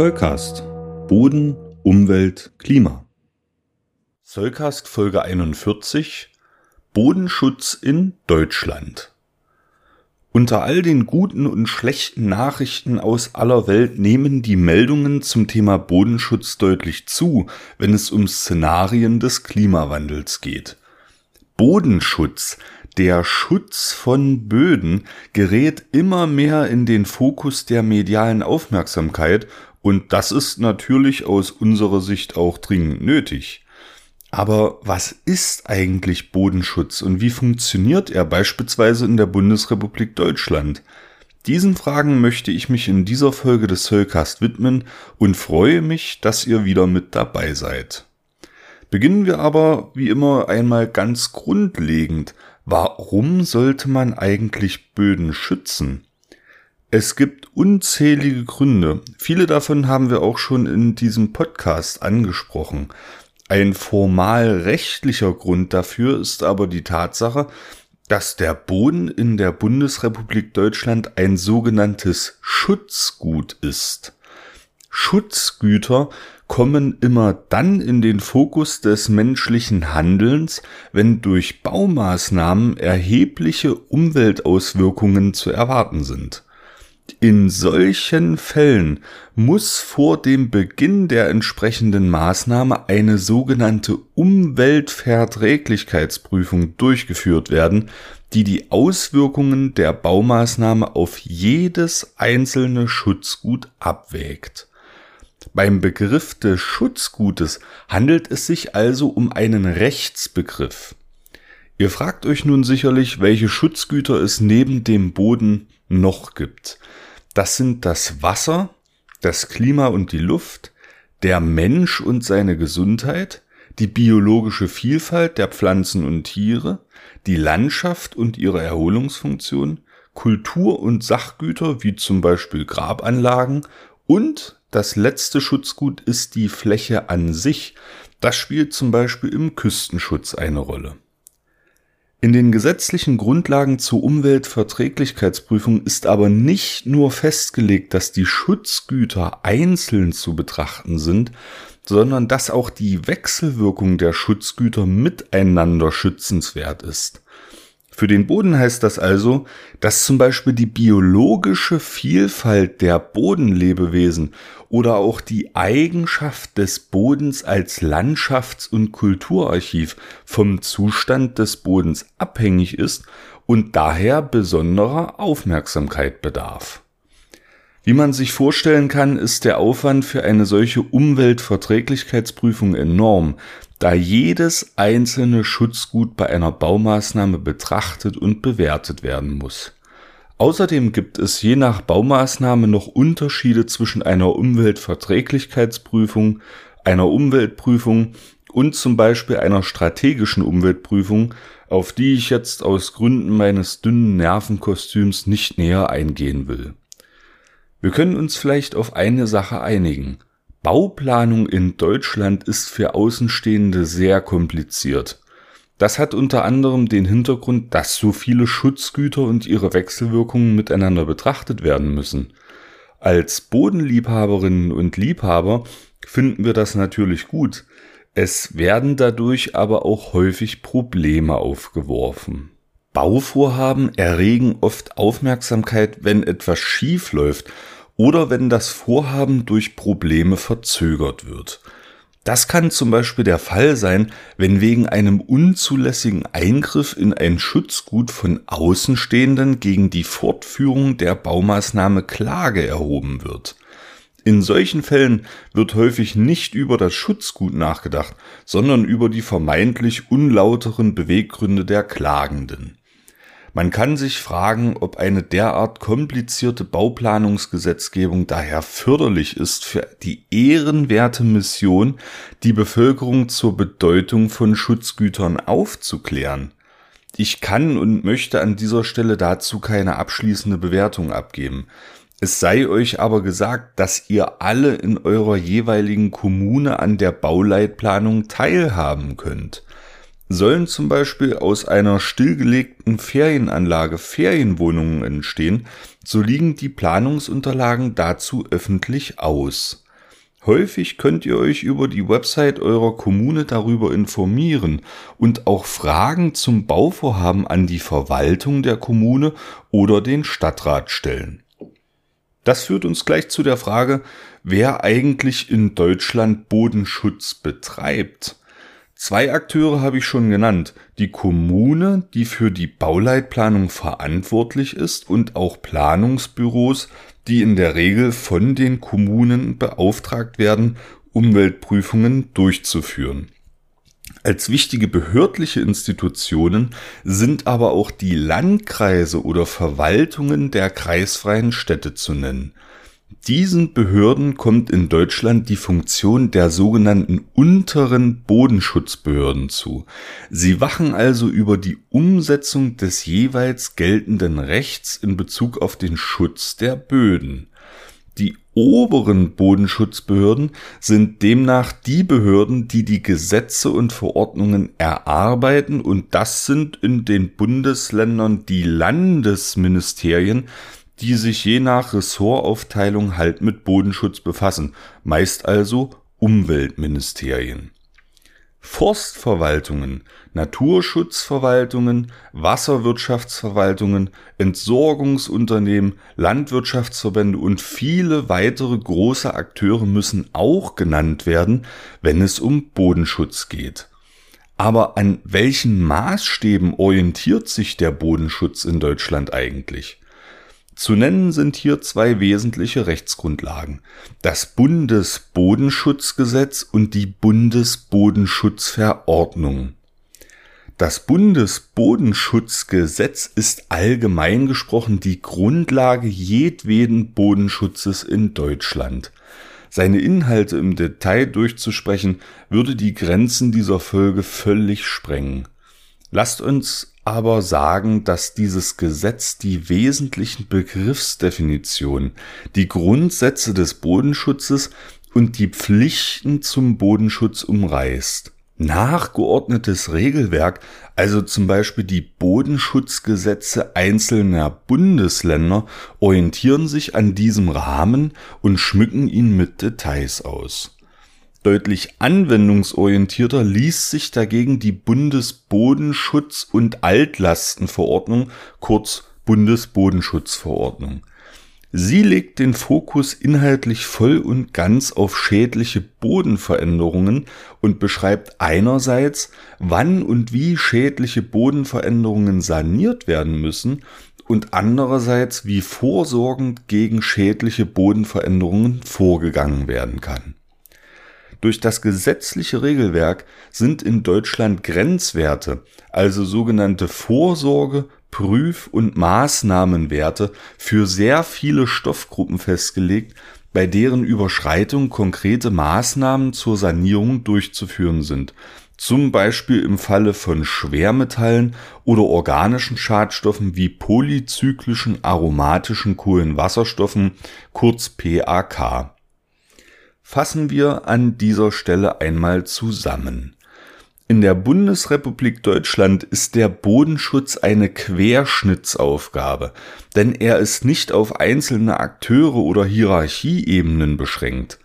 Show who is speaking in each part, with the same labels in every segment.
Speaker 1: Zollcast. Boden, Umwelt, Klima. Zollcast Folge 41. Bodenschutz in Deutschland. Unter all den guten und schlechten Nachrichten aus aller Welt nehmen die Meldungen zum Thema Bodenschutz deutlich zu, wenn es um Szenarien des Klimawandels geht. Bodenschutz, der Schutz von Böden, gerät immer mehr in den Fokus der medialen Aufmerksamkeit und das ist natürlich aus unserer Sicht auch dringend nötig. Aber was ist eigentlich Bodenschutz und wie funktioniert er beispielsweise in der Bundesrepublik Deutschland? Diesen Fragen möchte ich mich in dieser Folge des Soulcast widmen und freue mich, dass ihr wieder mit dabei seid. Beginnen wir aber wie immer einmal ganz grundlegend. Warum sollte man eigentlich Böden schützen? Es gibt unzählige Gründe. Viele davon haben wir auch schon in diesem Podcast angesprochen. Ein formal rechtlicher Grund dafür ist aber die Tatsache, dass der Boden in der Bundesrepublik Deutschland ein sogenanntes Schutzgut ist. Schutzgüter kommen immer dann in den Fokus des menschlichen Handelns, wenn durch Baumaßnahmen erhebliche Umweltauswirkungen zu erwarten sind. In solchen Fällen muss vor dem Beginn der entsprechenden Maßnahme eine sogenannte Umweltverträglichkeitsprüfung durchgeführt werden, die die Auswirkungen der Baumaßnahme auf jedes einzelne Schutzgut abwägt. Beim Begriff des Schutzgutes handelt es sich also um einen Rechtsbegriff. Ihr fragt euch nun sicherlich, welche Schutzgüter es neben dem Boden noch gibt. Das sind das Wasser, das Klima und die Luft, der Mensch und seine Gesundheit, die biologische Vielfalt der Pflanzen und Tiere, die Landschaft und ihre Erholungsfunktion, Kultur- und Sachgüter wie zum Beispiel Grabanlagen und das letzte Schutzgut ist die Fläche an sich. Das spielt zum Beispiel im Küstenschutz eine Rolle. In den gesetzlichen Grundlagen zur Umweltverträglichkeitsprüfung ist aber nicht nur festgelegt, dass die Schutzgüter einzeln zu betrachten sind, sondern dass auch die Wechselwirkung der Schutzgüter miteinander schützenswert ist. Für den Boden heißt das also, dass zum Beispiel die biologische Vielfalt der Bodenlebewesen oder auch die Eigenschaft des Bodens als Landschafts- und Kulturarchiv vom Zustand des Bodens abhängig ist und daher besonderer Aufmerksamkeit bedarf. Wie man sich vorstellen kann, ist der Aufwand für eine solche Umweltverträglichkeitsprüfung enorm, da jedes einzelne Schutzgut bei einer Baumaßnahme betrachtet und bewertet werden muss. Außerdem gibt es je nach Baumaßnahme noch Unterschiede zwischen einer Umweltverträglichkeitsprüfung, einer Umweltprüfung und zum Beispiel einer strategischen Umweltprüfung, auf die ich jetzt aus Gründen meines dünnen Nervenkostüms nicht näher eingehen will. Wir können uns vielleicht auf eine Sache einigen. Bauplanung in Deutschland ist für Außenstehende sehr kompliziert. Das hat unter anderem den Hintergrund, dass so viele Schutzgüter und ihre Wechselwirkungen miteinander betrachtet werden müssen. Als Bodenliebhaberinnen und Liebhaber finden wir das natürlich gut. Es werden dadurch aber auch häufig Probleme aufgeworfen. Bauvorhaben erregen oft Aufmerksamkeit, wenn etwas schief läuft oder wenn das Vorhaben durch Probleme verzögert wird. Das kann zum Beispiel der Fall sein, wenn wegen einem unzulässigen Eingriff in ein Schutzgut von Außenstehenden gegen die Fortführung der Baumaßnahme Klage erhoben wird. In solchen Fällen wird häufig nicht über das Schutzgut nachgedacht, sondern über die vermeintlich unlauteren Beweggründe der Klagenden. Man kann sich fragen, ob eine derart komplizierte Bauplanungsgesetzgebung daher förderlich ist für die ehrenwerte Mission, die Bevölkerung zur Bedeutung von Schutzgütern aufzuklären. Ich kann und möchte an dieser Stelle dazu keine abschließende Bewertung abgeben. Es sei euch aber gesagt, dass ihr alle in eurer jeweiligen Kommune an der Bauleitplanung teilhaben könnt. Sollen zum Beispiel aus einer stillgelegten Ferienanlage Ferienwohnungen entstehen, so liegen die Planungsunterlagen dazu öffentlich aus. Häufig könnt ihr euch über die Website eurer Kommune darüber informieren und auch Fragen zum Bauvorhaben an die Verwaltung der Kommune oder den Stadtrat stellen. Das führt uns gleich zu der Frage, wer eigentlich in Deutschland Bodenschutz betreibt. Zwei Akteure habe ich schon genannt. Die Kommune, die für die Bauleitplanung verantwortlich ist und auch Planungsbüros, die in der Regel von den Kommunen beauftragt werden, Umweltprüfungen durchzuführen. Als wichtige behördliche Institutionen sind aber auch die Landkreise oder Verwaltungen der kreisfreien Städte zu nennen. Diesen Behörden kommt in Deutschland die Funktion der sogenannten unteren Bodenschutzbehörden zu. Sie wachen also über die Umsetzung des jeweils geltenden Rechts in Bezug auf den Schutz der Böden. Die oberen Bodenschutzbehörden sind demnach die Behörden, die die Gesetze und Verordnungen erarbeiten und das sind in den Bundesländern die Landesministerien, die sich je nach Ressortaufteilung halt mit Bodenschutz befassen, meist also Umweltministerien. Forstverwaltungen, Naturschutzverwaltungen, Wasserwirtschaftsverwaltungen, Entsorgungsunternehmen, Landwirtschaftsverbände und viele weitere große Akteure müssen auch genannt werden, wenn es um Bodenschutz geht. Aber an welchen Maßstäben orientiert sich der Bodenschutz in Deutschland eigentlich? Zu nennen sind hier zwei wesentliche Rechtsgrundlagen. Das Bundesbodenschutzgesetz und die Bundesbodenschutzverordnung. Das Bundesbodenschutzgesetz ist allgemein gesprochen die Grundlage jedweden Bodenschutzes in Deutschland. Seine Inhalte im Detail durchzusprechen, würde die Grenzen dieser Folge völlig sprengen. Lasst uns aber sagen, dass dieses Gesetz die wesentlichen Begriffsdefinitionen, die Grundsätze des Bodenschutzes und die Pflichten zum Bodenschutz umreißt. Nachgeordnetes Regelwerk, also zum Beispiel die Bodenschutzgesetze einzelner Bundesländer, orientieren sich an diesem Rahmen und schmücken ihn mit Details aus. Deutlich anwendungsorientierter ließ sich dagegen die Bundesbodenschutz- und Altlastenverordnung, kurz Bundesbodenschutzverordnung. Sie legt den Fokus inhaltlich voll und ganz auf schädliche Bodenveränderungen und beschreibt einerseits, wann und wie schädliche Bodenveränderungen saniert werden müssen und andererseits, wie vorsorgend gegen schädliche Bodenveränderungen vorgegangen werden kann. Durch das gesetzliche Regelwerk sind in Deutschland Grenzwerte, also sogenannte Vorsorge, Prüf- und Maßnahmenwerte für sehr viele Stoffgruppen festgelegt, bei deren Überschreitung konkrete Maßnahmen zur Sanierung durchzuführen sind, zum Beispiel im Falle von Schwermetallen oder organischen Schadstoffen wie polyzyklischen aromatischen Kohlenwasserstoffen, kurz PAK. Fassen wir an dieser Stelle einmal zusammen. In der Bundesrepublik Deutschland ist der Bodenschutz eine Querschnittsaufgabe, denn er ist nicht auf einzelne Akteure oder Hierarchieebenen beschränkt.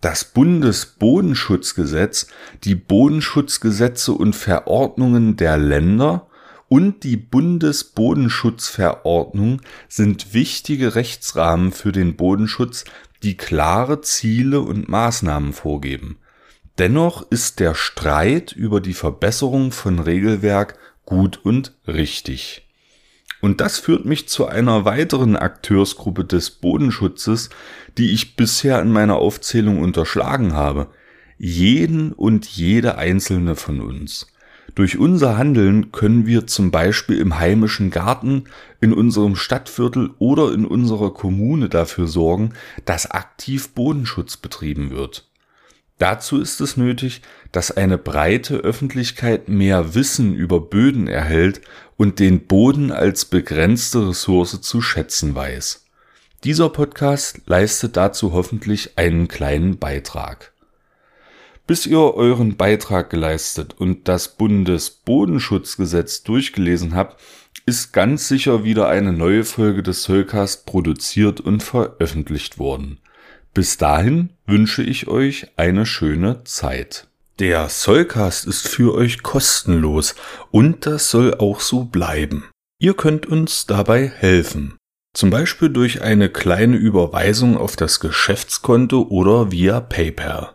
Speaker 1: Das Bundesbodenschutzgesetz, die Bodenschutzgesetze und Verordnungen der Länder und die Bundesbodenschutzverordnung sind wichtige Rechtsrahmen für den Bodenschutz, die klare Ziele und Maßnahmen vorgeben. Dennoch ist der Streit über die Verbesserung von Regelwerk gut und richtig. Und das führt mich zu einer weiteren Akteursgruppe des Bodenschutzes, die ich bisher in meiner Aufzählung unterschlagen habe. Jeden und jede einzelne von uns. Durch unser Handeln können wir zum Beispiel im heimischen Garten, in unserem Stadtviertel oder in unserer Kommune dafür sorgen, dass aktiv Bodenschutz betrieben wird. Dazu ist es nötig, dass eine breite Öffentlichkeit mehr Wissen über Böden erhält und den Boden als begrenzte Ressource zu schätzen weiß. Dieser Podcast leistet dazu hoffentlich einen kleinen Beitrag. Bis ihr euren Beitrag geleistet und das Bundesbodenschutzgesetz durchgelesen habt, ist ganz sicher wieder eine neue Folge des Soulcast produziert und veröffentlicht worden. Bis dahin wünsche ich euch eine schöne Zeit. Der Soulcast ist für euch kostenlos und das soll auch so bleiben. Ihr könnt uns dabei helfen. Zum Beispiel durch eine kleine Überweisung auf das Geschäftskonto oder via PayPal.